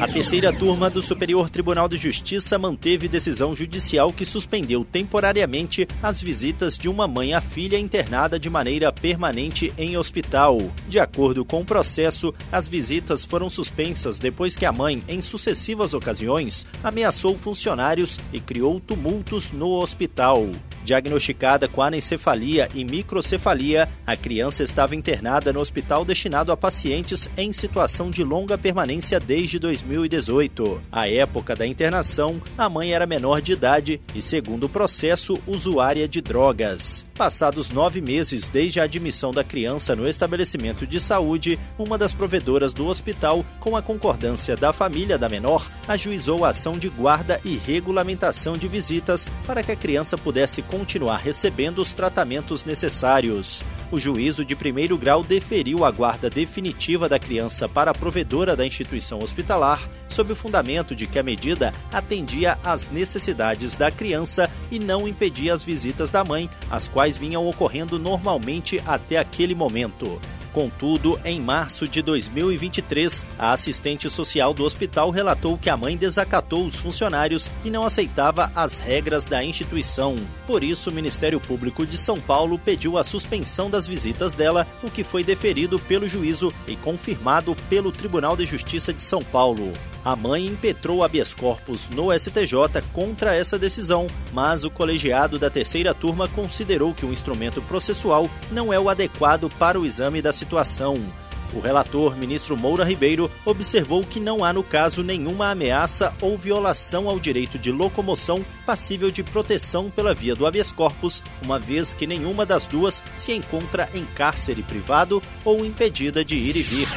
A terceira turma do Superior Tribunal de Justiça manteve decisão judicial que suspendeu temporariamente as visitas de uma mãe à filha internada de maneira permanente em hospital. De acordo com o processo, as visitas foram suspensas depois que a mãe, em sucessivas ocasiões, ameaçou funcionários e criou tumultos no hospital. Diagnosticada com anencefalia e microcefalia, a criança estava internada no hospital destinado a pacientes em situação de longa permanência desde 2018. À época da internação, a mãe era menor de idade e, segundo o processo, usuária de drogas. Passados nove meses desde a admissão da criança no estabelecimento de saúde, uma das provedoras do hospital, com a concordância da família da menor, ajuizou a ação de guarda e regulamentação de visitas para que a criança pudesse continuar recebendo os tratamentos necessários. O juízo de primeiro grau deferiu a guarda definitiva da criança para a provedora da instituição hospitalar, sob o fundamento de que a medida atendia às necessidades da criança e não impedia as visitas da mãe, as quais vinham ocorrendo normalmente até aquele momento. Contudo, em março de 2023, a assistente social do hospital relatou que a mãe desacatou os funcionários e não aceitava as regras da instituição. Por isso, o Ministério Público de São Paulo pediu a suspensão das visitas dela, o que foi deferido pelo juízo e confirmado pelo Tribunal de Justiça de São Paulo. A mãe impetrou habeas corpus no STJ contra essa decisão, mas o colegiado da terceira turma considerou que o instrumento processual não é o adequado para o exame da situação. O relator, ministro Moura Ribeiro, observou que não há no caso nenhuma ameaça ou violação ao direito de locomoção passível de proteção pela via do habeas corpus, uma vez que nenhuma das duas se encontra em cárcere privado ou impedida de ir e vir.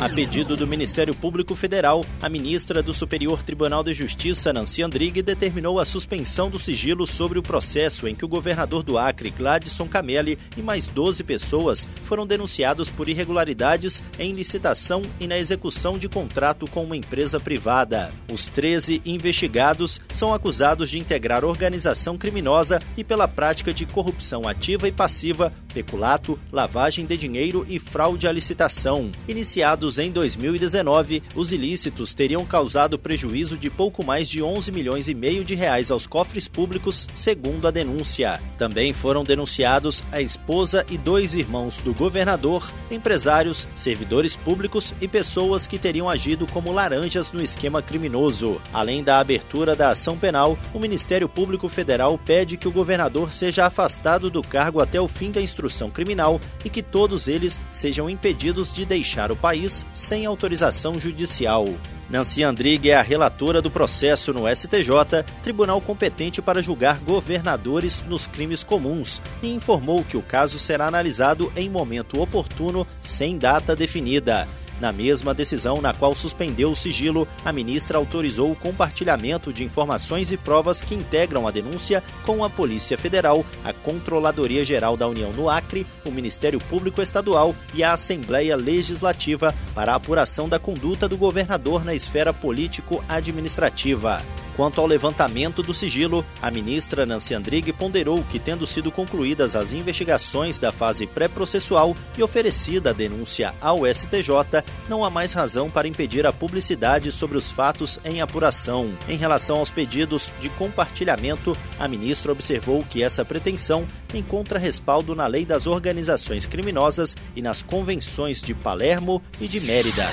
A pedido do Ministério Público Federal, a ministra do Superior Tribunal de Justiça, Nancy Andrighi, determinou a suspensão do sigilo sobre o processo em que o governador do Acre, Gladson Camelli, e mais 12 pessoas foram denunciados por irregularidades em licitação e na execução de contrato com uma empresa privada. Os 13 investigados são acusados de integrar organização criminosa e pela prática de corrupção ativa e passiva, peculato, lavagem de dinheiro e fraude à licitação. Iniciados em 2019, os ilícitos teriam causado prejuízo de pouco mais de 11 milhões e meio de reais aos cofres públicos, segundo a denúncia. Também foram denunciados a esposa e dois irmãos do governador, empresários, servidores públicos e pessoas que teriam agido como laranjas no esquema criminoso. Além da abertura da ação penal, o Ministério Público Federal pede que o governador seja afastado do cargo até o fim da instrução criminal e que todos eles sejam impedidos de deixar o país sem autorização judicial. Nancy Andrighi é a relatora do processo no STJ, tribunal competente para julgar governadores nos crimes comuns, e informou que o caso será analisado em momento oportuno, sem data definida. Na mesma decisão na qual suspendeu o sigilo, a ministra autorizou o compartilhamento de informações e provas que integram a denúncia com a Polícia Federal, a Controladoria Geral da União no Acre, o Ministério Público Estadual e a Assembleia Legislativa para a apuração da conduta do governador na esfera político-administrativa. Quanto ao levantamento do sigilo, a ministra Nancy Andrighi ponderou que, tendo sido concluídas as investigações da fase pré-processual e oferecida a denúncia ao STJ, não há mais razão para impedir a publicidade sobre os fatos em apuração. Em relação aos pedidos de compartilhamento, a ministra observou que essa pretensão encontra respaldo na Lei das Organizações Criminosas e nas convenções de Palermo e de Mérida.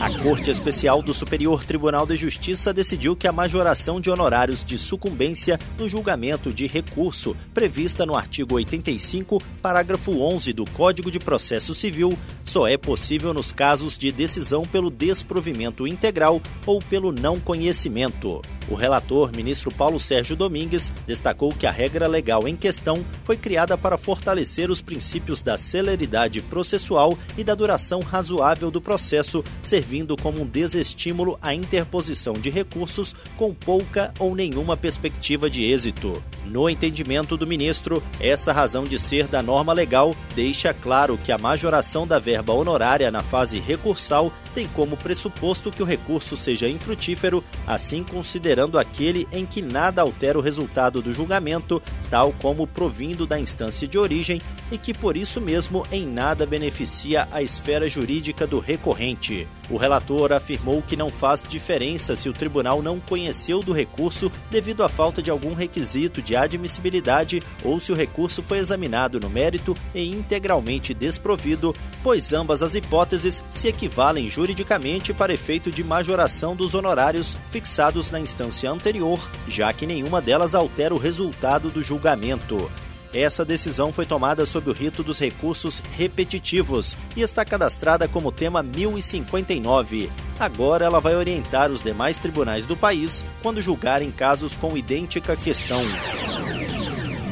A Corte Especial do Superior Tribunal de Justiça decidiu que a majoração de honorários de sucumbência no julgamento de recurso, prevista no artigo 85, parágrafo 11 do Código de Processo Civil, só é possível nos casos de decisão pelo desprovimento integral ou pelo não conhecimento. O relator, ministro Paulo Sérgio Domingues, destacou que a regra legal em questão foi criada para fortalecer os princípios da celeridade processual e da duração razoável do processo, servindo como um desestímulo à interposição de recursos com pouca ou nenhuma perspectiva de êxito. No entendimento do ministro, essa razão de ser da norma legal deixa claro que a majoração da verba honorária na fase recursal tem como pressuposto que o recurso seja infrutífero, assim considerando aquele em que nada altera o resultado do julgamento, tal como provindo da instância de origem, e que por isso mesmo em nada beneficia a esfera jurídica do recorrente. O relator afirmou que não faz diferença se o tribunal não conheceu do recurso devido à falta de algum requisito de admissibilidade ou se o recurso foi examinado no mérito e integralmente desprovido, pois ambas as hipóteses se equivalem juridicamente para efeito de majoração dos honorários fixados na instância anterior, já que nenhuma delas altera o resultado do julgamento. Essa decisão foi tomada sob o rito dos recursos repetitivos e está cadastrada como tema 1059. Agora ela vai orientar os demais tribunais do país quando julgarem casos com idêntica questão.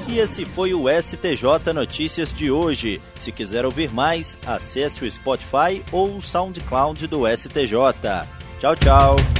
E esse foi o STJ Notícias de hoje. Se quiser ouvir mais, acesse o Spotify ou o SoundCloud do STJ. Tchau, tchau.